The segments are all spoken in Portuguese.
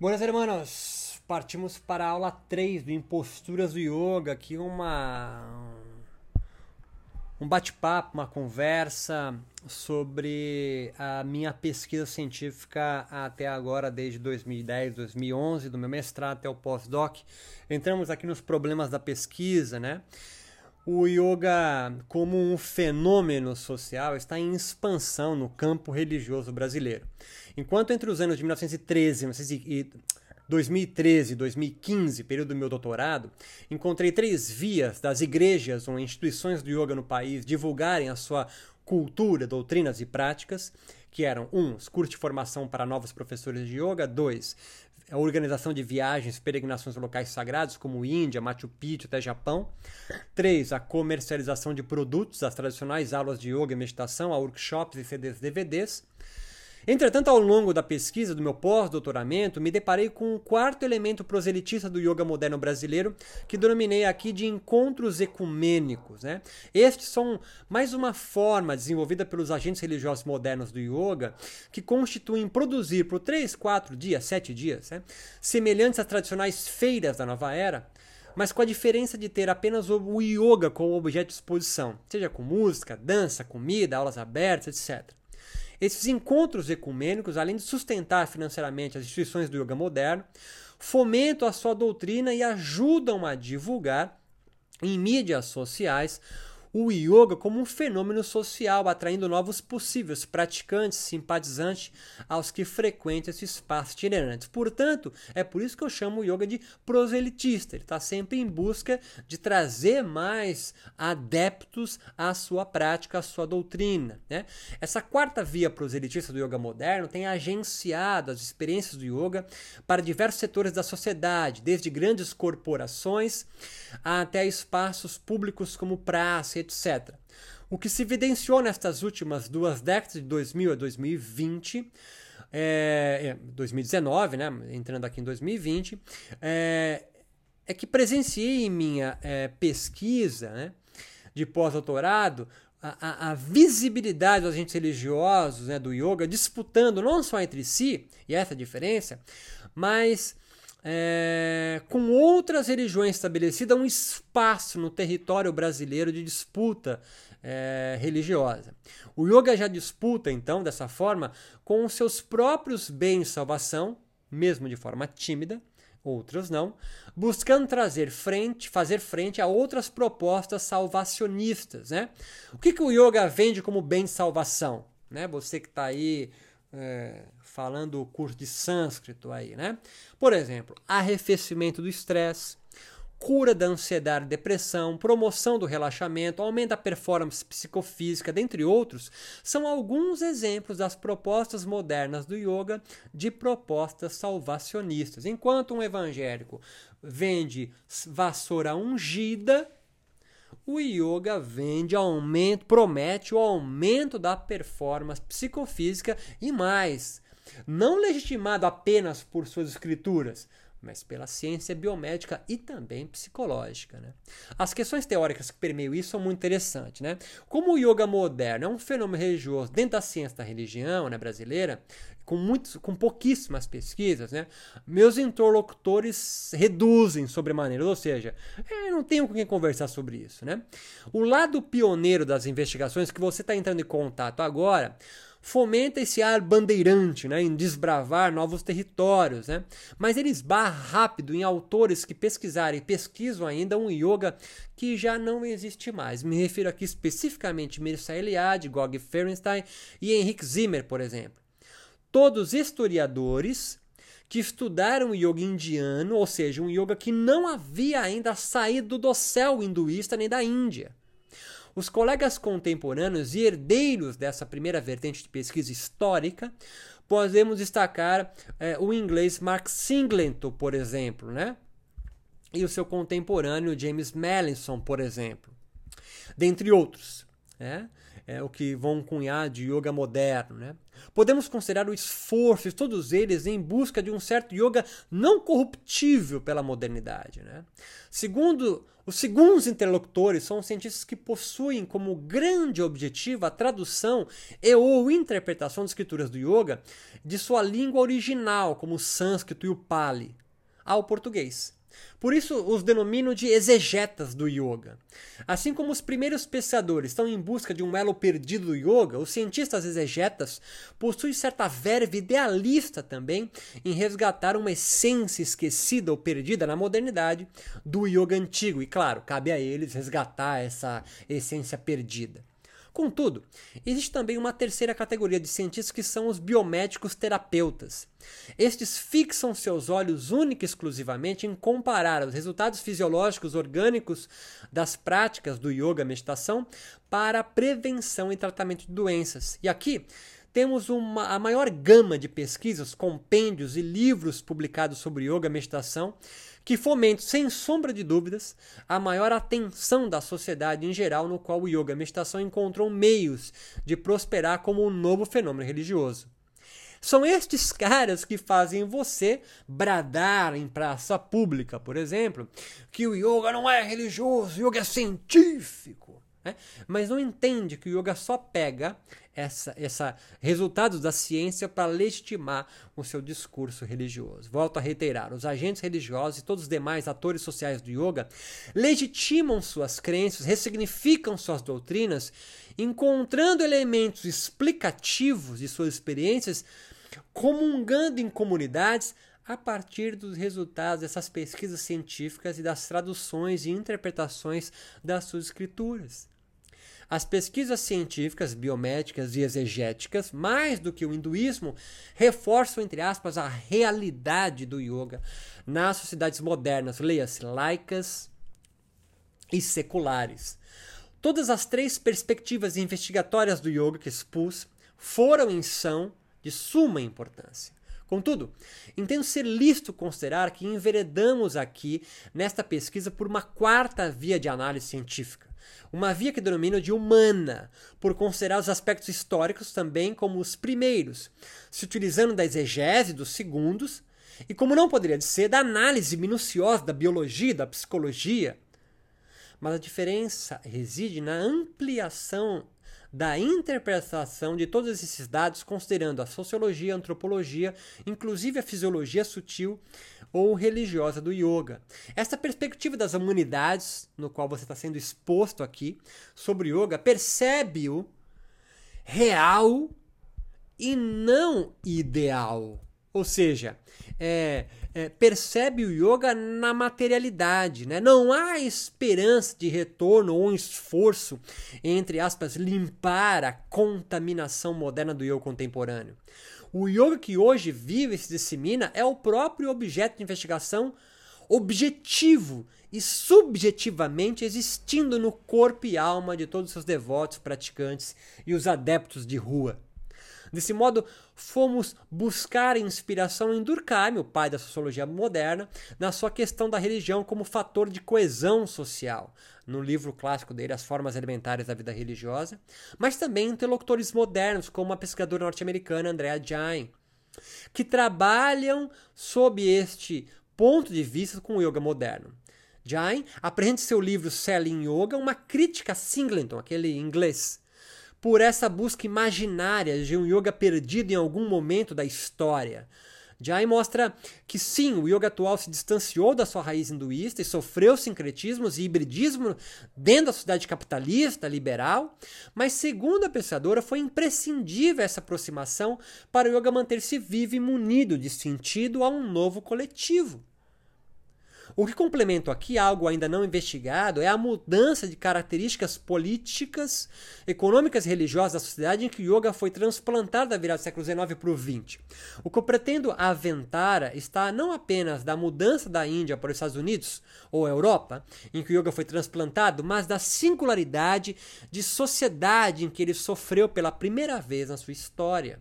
Buenas hermanos, partimos para a aula 3 do Imposturas do Yoga, aqui uma um bate-papo, uma conversa sobre a minha pesquisa científica até agora, desde 2010, 2011, do meu mestrado até o pós-doc. Entramos aqui nos problemas da pesquisa, né? O yoga, como um fenômeno social, está em expansão no campo religioso brasileiro. Enquanto entre os anos de 1913 e 2013 e 2015, período do meu doutorado, encontrei três vias das igrejas ou instituições do yoga no país divulgarem a sua cultura, doutrinas e práticas, que eram um, os cursos de formação para novos professores de yoga, dois, a organização de viagens, peregrinações a locais sagrados, como Índia, Machu Picchu até Japão. 3. A comercialização de produtos, as tradicionais aulas de yoga e meditação, a workshops e CDs DVDs. Entretanto, ao longo da pesquisa do meu pós-doutoramento, me deparei com um quarto elemento proselitista do yoga moderno brasileiro, que denominei aqui de encontros ecumênicos. Né? Estes são mais uma forma desenvolvida pelos agentes religiosos modernos do yoga, que constituem produzir por 3, 4 dias, 7 dias, né? semelhantes às tradicionais feiras da nova era, mas com a diferença de ter apenas o yoga como objeto de exposição, seja com música, dança, comida, aulas abertas, etc. Esses encontros ecumênicos, além de sustentar financeiramente as instituições do yoga moderno, fomentam a sua doutrina e ajudam a divulgar em mídias sociais o yoga como um fenômeno social, atraindo novos possíveis praticantes, simpatizantes aos que frequentam esse espaço itinerante. Portanto, é por isso que eu chamo o yoga de proselitista. Ele está sempre em busca de trazer mais adeptos à sua prática, à sua doutrina. Né? Essa quarta via proselitista do yoga moderno tem agenciado as experiências do yoga para diversos setores da sociedade, desde grandes corporações até espaços públicos como praça etc. O que se evidenciou nestas últimas duas décadas, de 2000 a 2020, é, 2019, né, entrando aqui em 2020, é, é que presenciei em minha é, pesquisa né, de pós-doutorado a, a, a, visibilidade dos agentes religiosos né, do yoga disputando não só entre si, e essa é a diferença, mas é, com outras religiões estabelecidas um espaço no território brasileiro de disputa é, religiosa. O yoga já disputa, então, dessa forma, com os seus próprios bens salvação, mesmo de forma tímida, outros não, buscando trazer frente, fazer frente a outras propostas salvacionistas. Né? O que, que o yoga vende como bem de salvação? Né? Você que está aí é, falando o curso de sânscrito aí, né? Por exemplo, arrefecimento do estresse, cura da ansiedade e depressão, promoção do relaxamento, aumento da performance psicofísica, dentre outros, são alguns exemplos das propostas modernas do yoga de propostas salvacionistas. Enquanto um evangélico vende vassoura ungida, o yoga vende aumento, promete o aumento da performance psicofísica e mais, não legitimado apenas por suas escrituras, mas pela ciência biomédica e também psicológica. Né? As questões teóricas que permeiam isso são muito interessantes. Né? Como o yoga moderno é um fenômeno religioso dentro da ciência da religião né, brasileira, com, muitos, com pouquíssimas pesquisas, né, meus interlocutores reduzem sobremaneira, ou seja, é, não tenho com quem conversar sobre isso. Né? O lado pioneiro das investigações que você está entrando em contato agora fomenta esse ar bandeirante, né, em desbravar novos territórios, né? Mas ele esbarra rápido em autores que pesquisaram e pesquisam ainda um yoga que já não existe mais. Me refiro aqui especificamente a Mircea Eliade, Gog Ferenstein e Henrik Zimmer, por exemplo. Todos historiadores que estudaram o yoga indiano, ou seja, um yoga que não havia ainda saído do céu hinduísta nem da Índia. Os colegas contemporâneos e herdeiros dessa primeira vertente de pesquisa histórica, podemos destacar é, o inglês Mark Singleton, por exemplo, né? e o seu contemporâneo James Mallinson, por exemplo, dentre outros. Né? É, o que vão cunhar de yoga moderno. Né? Podemos considerar o esforço todos eles em busca de um certo yoga não corruptível pela modernidade. Né? Segundo os segundos interlocutores são cientistas que possuem como grande objetivo a tradução e ou interpretação das escrituras do yoga de sua língua original, como o sânscrito e o pali, ao português. Por isso os denomino de exegetas do yoga. Assim como os primeiros pescadores estão em busca de um elo perdido do yoga, os cientistas exegetas possuem certa verve idealista também em resgatar uma essência esquecida ou perdida na modernidade do yoga antigo. E claro, cabe a eles resgatar essa essência perdida. Contudo, existe também uma terceira categoria de cientistas que são os biomédicos terapeutas. Estes fixam seus olhos única e exclusivamente em comparar os resultados fisiológicos orgânicos das práticas do yoga meditação para prevenção e tratamento de doenças. E aqui temos uma, a maior gama de pesquisas, compêndios e livros publicados sobre yoga meditação que fomente, sem sombra de dúvidas, a maior atenção da sociedade em geral, no qual o yoga e a meditação encontram meios de prosperar como um novo fenômeno religioso. São estes caras que fazem você bradar em praça pública, por exemplo, que o yoga não é religioso, o yoga é científico. Né? Mas não entende que o yoga só pega essa, essa resultados da ciência para legitimar o seu discurso religioso. Volto a reiterar: os agentes religiosos e todos os demais atores sociais do yoga legitimam suas crenças, ressignificam suas doutrinas, encontrando elementos explicativos de suas experiências, comungando em comunidades a partir dos resultados dessas pesquisas científicas e das traduções e interpretações das suas escrituras. As pesquisas científicas, biomédicas e exegéticas, mais do que o hinduísmo, reforçam, entre aspas, a realidade do yoga nas sociedades modernas, leia-se, laicas e seculares. Todas as três perspectivas investigatórias do yoga que expus foram e são de suma importância. Contudo, entendo ser lícito considerar que enveredamos aqui nesta pesquisa por uma quarta via de análise científica uma via que denomino de humana, por considerar os aspectos históricos também como os primeiros, se utilizando da exegese dos segundos, e como não poderia ser, da análise minuciosa da biologia e da psicologia. Mas a diferença reside na ampliação da interpretação de todos esses dados, considerando a sociologia, a antropologia, inclusive a fisiologia sutil ou religiosa do yoga. Esta perspectiva das humanidades, no qual você está sendo exposto aqui, sobre yoga, percebe-o real e não ideal. Ou seja, é, é, percebe o yoga na materialidade. Né? Não há esperança de retorno ou um esforço, entre aspas, limpar a contaminação moderna do yoga contemporâneo. O yoga que hoje vive e se dissemina é o próprio objeto de investigação objetivo e subjetivamente existindo no corpo e alma de todos os seus devotos, praticantes e os adeptos de rua. Desse modo, fomos buscar inspiração em Durkheim, o pai da sociologia moderna, na sua questão da religião como fator de coesão social, no livro clássico dele, As Formas Elementares da Vida Religiosa, mas também interlocutores modernos, como a pesquisadora norte-americana Andrea Jain, que trabalham sob este ponto de vista com o yoga moderno. Jain apresenta seu livro Selling Yoga uma crítica a Singleton, aquele inglês, por essa busca imaginária de um yoga perdido em algum momento da história. Jai mostra que sim, o yoga atual se distanciou da sua raiz hinduísta e sofreu sincretismos e hibridismo dentro da sociedade capitalista, liberal, mas segundo a pensadora, foi imprescindível essa aproximação para o yoga manter-se vivo e munido de sentido a um novo coletivo. O que complemento aqui, algo ainda não investigado, é a mudança de características políticas, econômicas e religiosas da sociedade em que o yoga foi transplantado da virada do século XIX para o XX. O que eu pretendo aventar está não apenas da mudança da Índia para os Estados Unidos ou Europa, em que o yoga foi transplantado, mas da singularidade de sociedade em que ele sofreu pela primeira vez na sua história.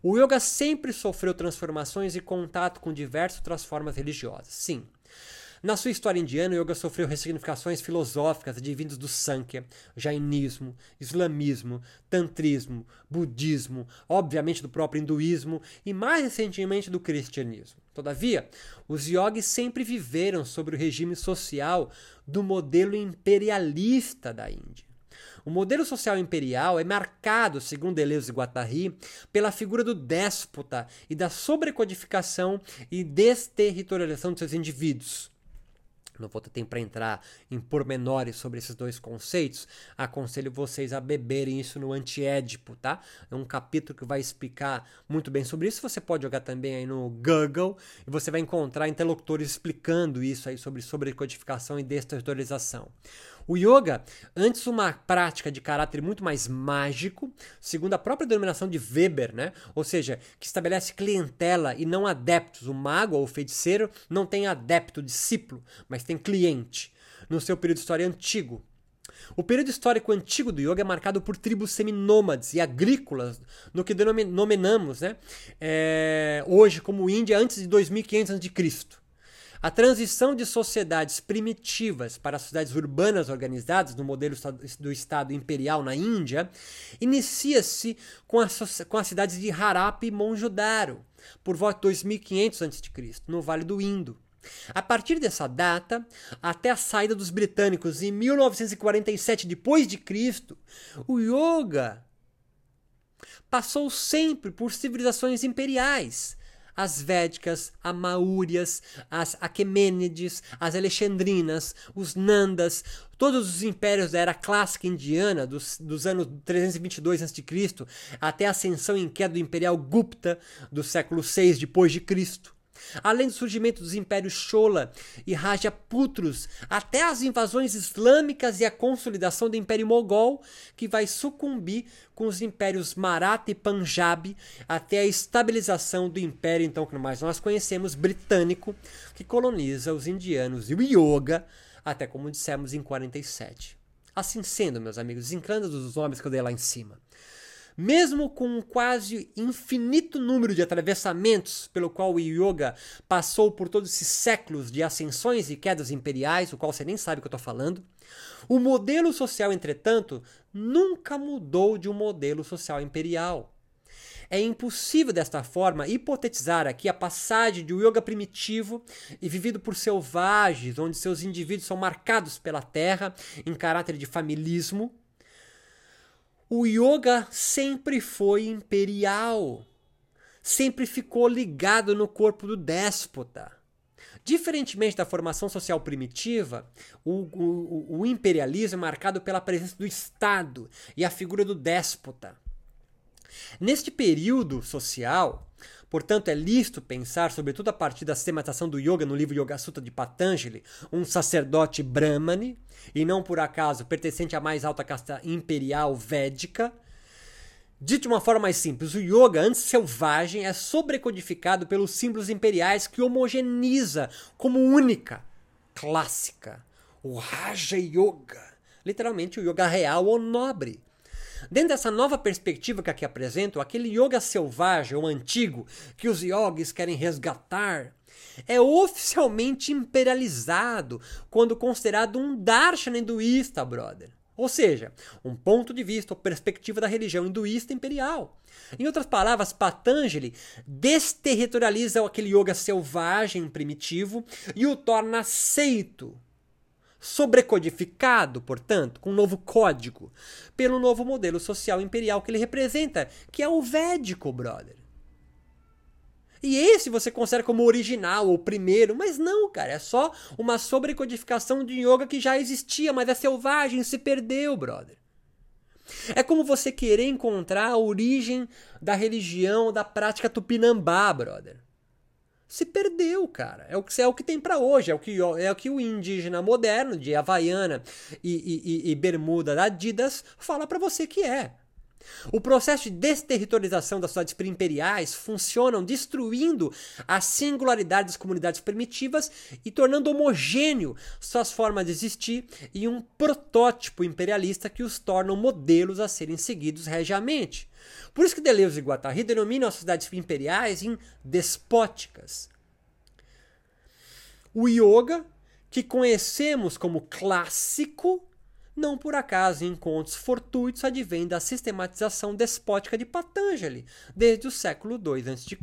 O yoga sempre sofreu transformações e contato com diversas outras formas religiosas, sim. Na sua história indiana, o yoga sofreu ressignificações filosóficas advindas do Sankhya, jainismo, islamismo, tantrismo, budismo, obviamente do próprio hinduísmo e mais recentemente do cristianismo. Todavia, os yogis sempre viveram sobre o regime social do modelo imperialista da Índia. O modelo social imperial é marcado, segundo Deleuze e Guattari, pela figura do déspota e da sobrecodificação e desterritorialização de seus indivíduos. Não vou ter tempo para entrar em pormenores sobre esses dois conceitos. Aconselho vocês a beberem isso no Antiédipo, tá? É um capítulo que vai explicar muito bem sobre isso. Você pode jogar também aí no Google e você vai encontrar interlocutores explicando isso aí sobre sobrecodificação e desterritorialização. O yoga, antes uma prática de caráter muito mais mágico, segundo a própria denominação de Weber, né? ou seja, que estabelece clientela e não adeptos. O mago ou o feiticeiro não tem adepto, discípulo, mas tem cliente. No seu período de história antigo, o período histórico antigo do yoga é marcado por tribos seminômades e agrícolas, no que denominamos né, é, hoje como Índia antes de 2500 a.C. A transição de sociedades primitivas para sociedades urbanas organizadas no modelo do Estado imperial na Índia inicia-se com, as, com as cidades de Harappa e Monjodaro, por volta de 2500 a.C., no Vale do Indo. A partir dessa data, até a saída dos britânicos em 1947 depois de Cristo, o yoga passou sempre por civilizações imperiais, as Védicas, as Maúrias, as Aquemênides, as Alexandrinas, os Nandas, todos os impérios da era clássica indiana, dos, dos anos 322 a.C. até a ascensão em queda do Imperial Gupta do século VI depois de Cristo além do surgimento dos impérios Chola e Rajaputros, até as invasões islâmicas e a consolidação do Império Mogol, que vai sucumbir com os impérios Maratha e Punjab, até a estabilização do império, então, que mais nós conhecemos, britânico, que coloniza os indianos e o Yoga, até como dissemos em 47. Assim sendo, meus amigos, desencrando dos nomes que eu dei lá em cima. Mesmo com um quase infinito número de atravessamentos pelo qual o yoga passou por todos esses séculos de ascensões e quedas imperiais, o qual você nem sabe o que eu estou falando, o modelo social, entretanto, nunca mudou de um modelo social imperial. É impossível desta forma hipotetizar aqui a passagem de um yoga primitivo e vivido por selvagens, onde seus indivíduos são marcados pela terra em caráter de familismo, o yoga sempre foi imperial, sempre ficou ligado no corpo do déspota. Diferentemente da formação social primitiva, o, o, o, imperialismo é marcado pela presença do Estado e a figura do déspota. Neste período social, Portanto, é lícito pensar, sobretudo a partir da sistematização do yoga no livro Yoga Sutta de Patanjali, um sacerdote brahmane, e não por acaso pertencente à mais alta casta imperial védica. Dito de uma forma mais simples, o yoga, antes selvagem, é sobrecodificado pelos símbolos imperiais que homogeniza como única, clássica, o Raja Yoga, literalmente o yoga real ou nobre. Dentro dessa nova perspectiva que aqui apresento, aquele yoga selvagem ou antigo que os yogis querem resgatar é oficialmente imperializado quando considerado um darshan hinduísta, brother. Ou seja, um ponto de vista ou perspectiva da religião hinduísta imperial. Em outras palavras, Patanjali desterritorializa aquele yoga selvagem primitivo e o torna aceito sobrecodificado, portanto, com um novo código, pelo novo modelo social imperial que ele representa, que é o védico, brother. E esse você considera como original ou primeiro, mas não, cara, é só uma sobrecodificação de yoga que já existia, mas é selvagem, se perdeu, brother. É como você querer encontrar a origem da religião, da prática tupinambá, brother se perdeu, cara. É o que, é o que tem para hoje, é o que, é o que o indígena moderno de Havaiana e, e, e bermuda da Adidas fala para você que é. O processo de desterritorialização das cidades imperiais funcionam destruindo a singularidade das comunidades primitivas e tornando homogêneo suas formas de existir em um protótipo imperialista que os tornam modelos a serem seguidos regiamente. Por isso que Deleuze e Guattari denominam as sociedades imperiais em despóticas. O yoga que conhecemos como clássico, não por acaso encontros fortuitos advêm da sistematização despótica de Patanjali, desde o século II a.C.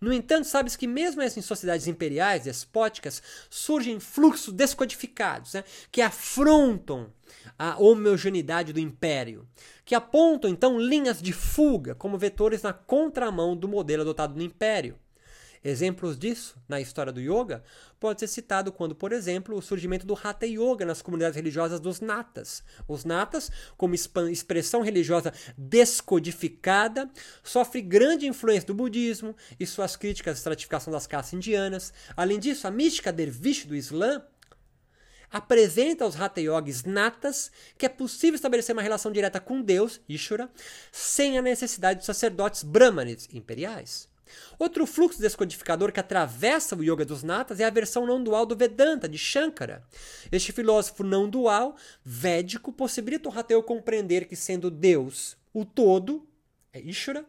No entanto, sabes que mesmo em sociedades imperiais, despóticas, surgem fluxos descodificados né, que afrontam a homogeneidade do império, que apontam então linhas de fuga como vetores na contramão do modelo adotado no império. Exemplos disso na história do yoga pode ser citado quando, por exemplo, o surgimento do Hatha Yoga nas comunidades religiosas dos Natas. Os Natas, como expressão religiosa descodificada, sofre grande influência do budismo e suas críticas à estratificação das castas indianas. Além disso, a mística derviche do Islã apresenta aos Hatha Yogis natas que é possível estabelecer uma relação direta com Deus, Ishvara, sem a necessidade de sacerdotes brahmanes imperiais. Outro fluxo descodificador que atravessa o Yoga dos Natas é a versão não dual do Vedanta, de Shankara. Este filósofo não dual, védico, possibilita o Hateu compreender que, sendo Deus o todo, é Ishvara,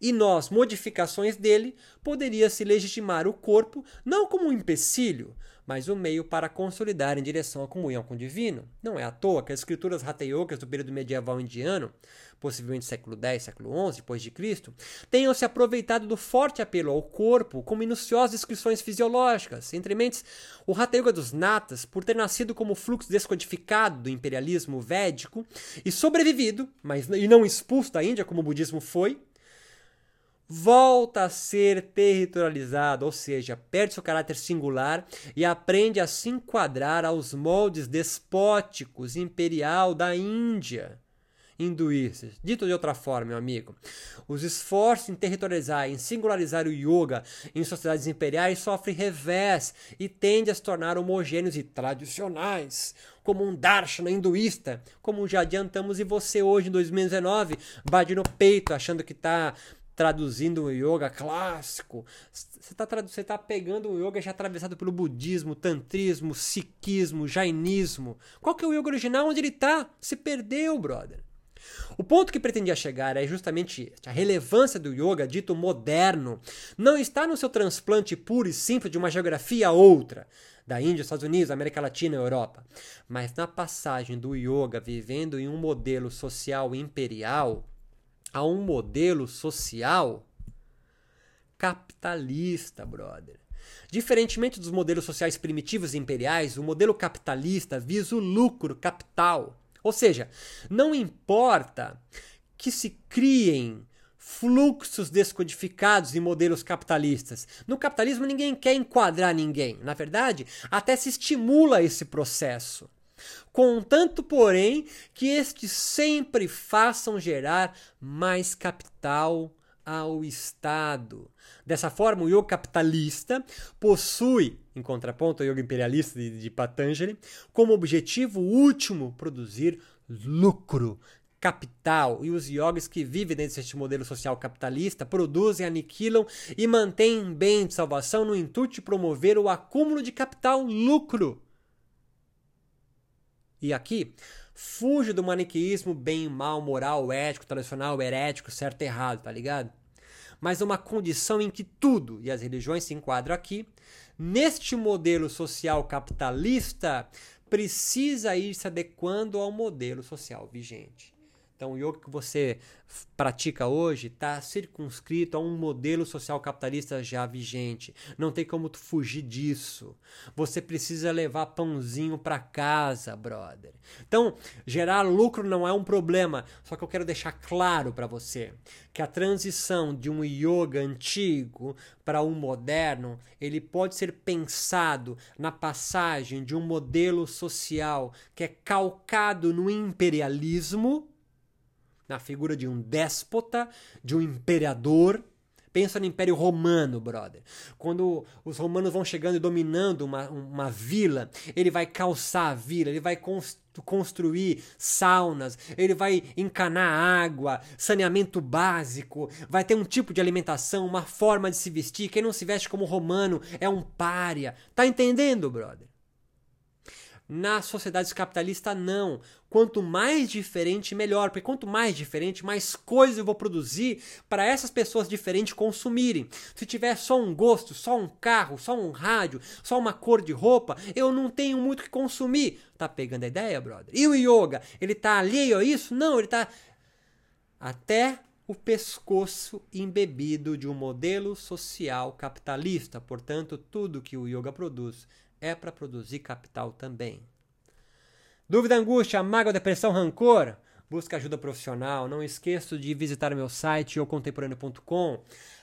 e nós, modificações dele, poderia se legitimar o corpo não como um empecilho, mas o meio para consolidar em direção à comunhão com o divino. Não é à toa que as escrituras Hatha Yogas do período medieval indiano, possivelmente século X, século XI depois de Cristo, tenham se aproveitado do forte apelo ao corpo com minuciosas descrições fisiológicas. Entre mentes, o Hatha Yoga dos Natas, por ter nascido como fluxo descodificado do imperialismo védico e sobrevivido, mas e não expulso da Índia como o budismo foi, volta a ser territorializado, ou seja, perde seu caráter singular e aprende a se enquadrar aos moldes despóticos imperial da Índia hinduístas. Dito de outra forma, meu amigo, os esforços em territorializar, em singularizar o yoga em sociedades imperiais sofrem revés e tendem a se tornar homogêneos e tradicionais, como um darshana hinduísta, como já adiantamos e você hoje em 2019 bate no peito achando que está traduzindo o yoga clássico. Você está você tá pegando o yoga já atravessado pelo budismo, tantrismo, sikhismo, jainismo. Qual que é o yoga original? Onde ele está? Se perdeu, brother. O ponto que pretendia chegar é justamente a relevância do yoga dito moderno não está no seu transplante puro e simples de uma geografia a outra, da Índia, Estados Unidos, América Latina Europa, mas na passagem do yoga vivendo em um modelo social imperial a um modelo social capitalista, brother. Diferentemente dos modelos sociais primitivos e imperiais, o modelo capitalista visa o lucro capital. Ou seja, não importa que se criem fluxos descodificados em modelos capitalistas. No capitalismo, ninguém quer enquadrar ninguém. Na verdade, até se estimula esse processo. Contanto, porém, que estes sempre façam gerar mais capital ao Estado. Dessa forma, o yoga capitalista possui, em contraponto ao yoga imperialista de, de Patanjali, como objetivo último produzir lucro, capital. E os yogis que vivem dentro deste modelo social capitalista produzem, aniquilam e mantêm bem de salvação no intuito de promover o acúmulo de capital, lucro. E aqui, fuge do maniqueísmo bem, mal, moral, ético, tradicional, herético, certo errado, tá ligado? Mas uma condição em que tudo, e as religiões se enquadram aqui, neste modelo social capitalista, precisa ir se adequando ao modelo social vigente. Então, o yoga que você pratica hoje está circunscrito a um modelo social capitalista já vigente. Não tem como tu fugir disso. Você precisa levar pãozinho para casa, brother. Então, gerar lucro não é um problema. Só que eu quero deixar claro para você que a transição de um yoga antigo para um moderno, ele pode ser pensado na passagem de um modelo social que é calcado no imperialismo na figura de um déspota, de um imperador. Pensa no Império Romano, brother. Quando os romanos vão chegando e dominando uma, uma vila, ele vai calçar a vila, ele vai construir saunas, ele vai encanar água, saneamento básico, vai ter um tipo de alimentação, uma forma de se vestir. Quem não se veste como romano é um pária. Tá entendendo, brother? Na sociedade capitalista, não. Quanto mais diferente, melhor. Porque quanto mais diferente, mais coisas eu vou produzir para essas pessoas diferentes consumirem. Se tiver só um gosto, só um carro, só um rádio, só uma cor de roupa, eu não tenho muito que consumir. Tá pegando a ideia, brother? E o yoga? Ele tá alheio a isso? Não, ele tá até o pescoço embebido de um modelo social capitalista. Portanto, tudo que o yoga produz é para produzir capital também. Dúvida, angústia, mágoa, depressão, rancor? Busca ajuda profissional. Não esqueça de visitar meu site contemporâneo.com.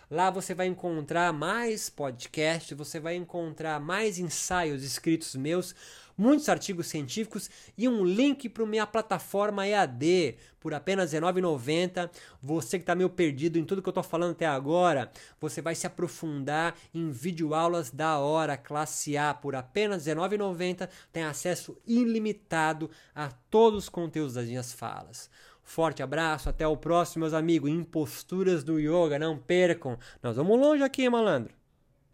Lá você vai encontrar mais podcasts, você vai encontrar mais ensaios escritos meus muitos artigos científicos e um link para minha plataforma EAD por apenas R$19,90. Você que está meio perdido em tudo que eu estou falando até agora, você vai se aprofundar em videoaulas da hora, classe A, por apenas R$19,90. Tem acesso ilimitado a todos os conteúdos das minhas falas. Forte abraço, até o próximo, meus amigos. Imposturas do Yoga, não percam. Nós vamos longe aqui, malandro.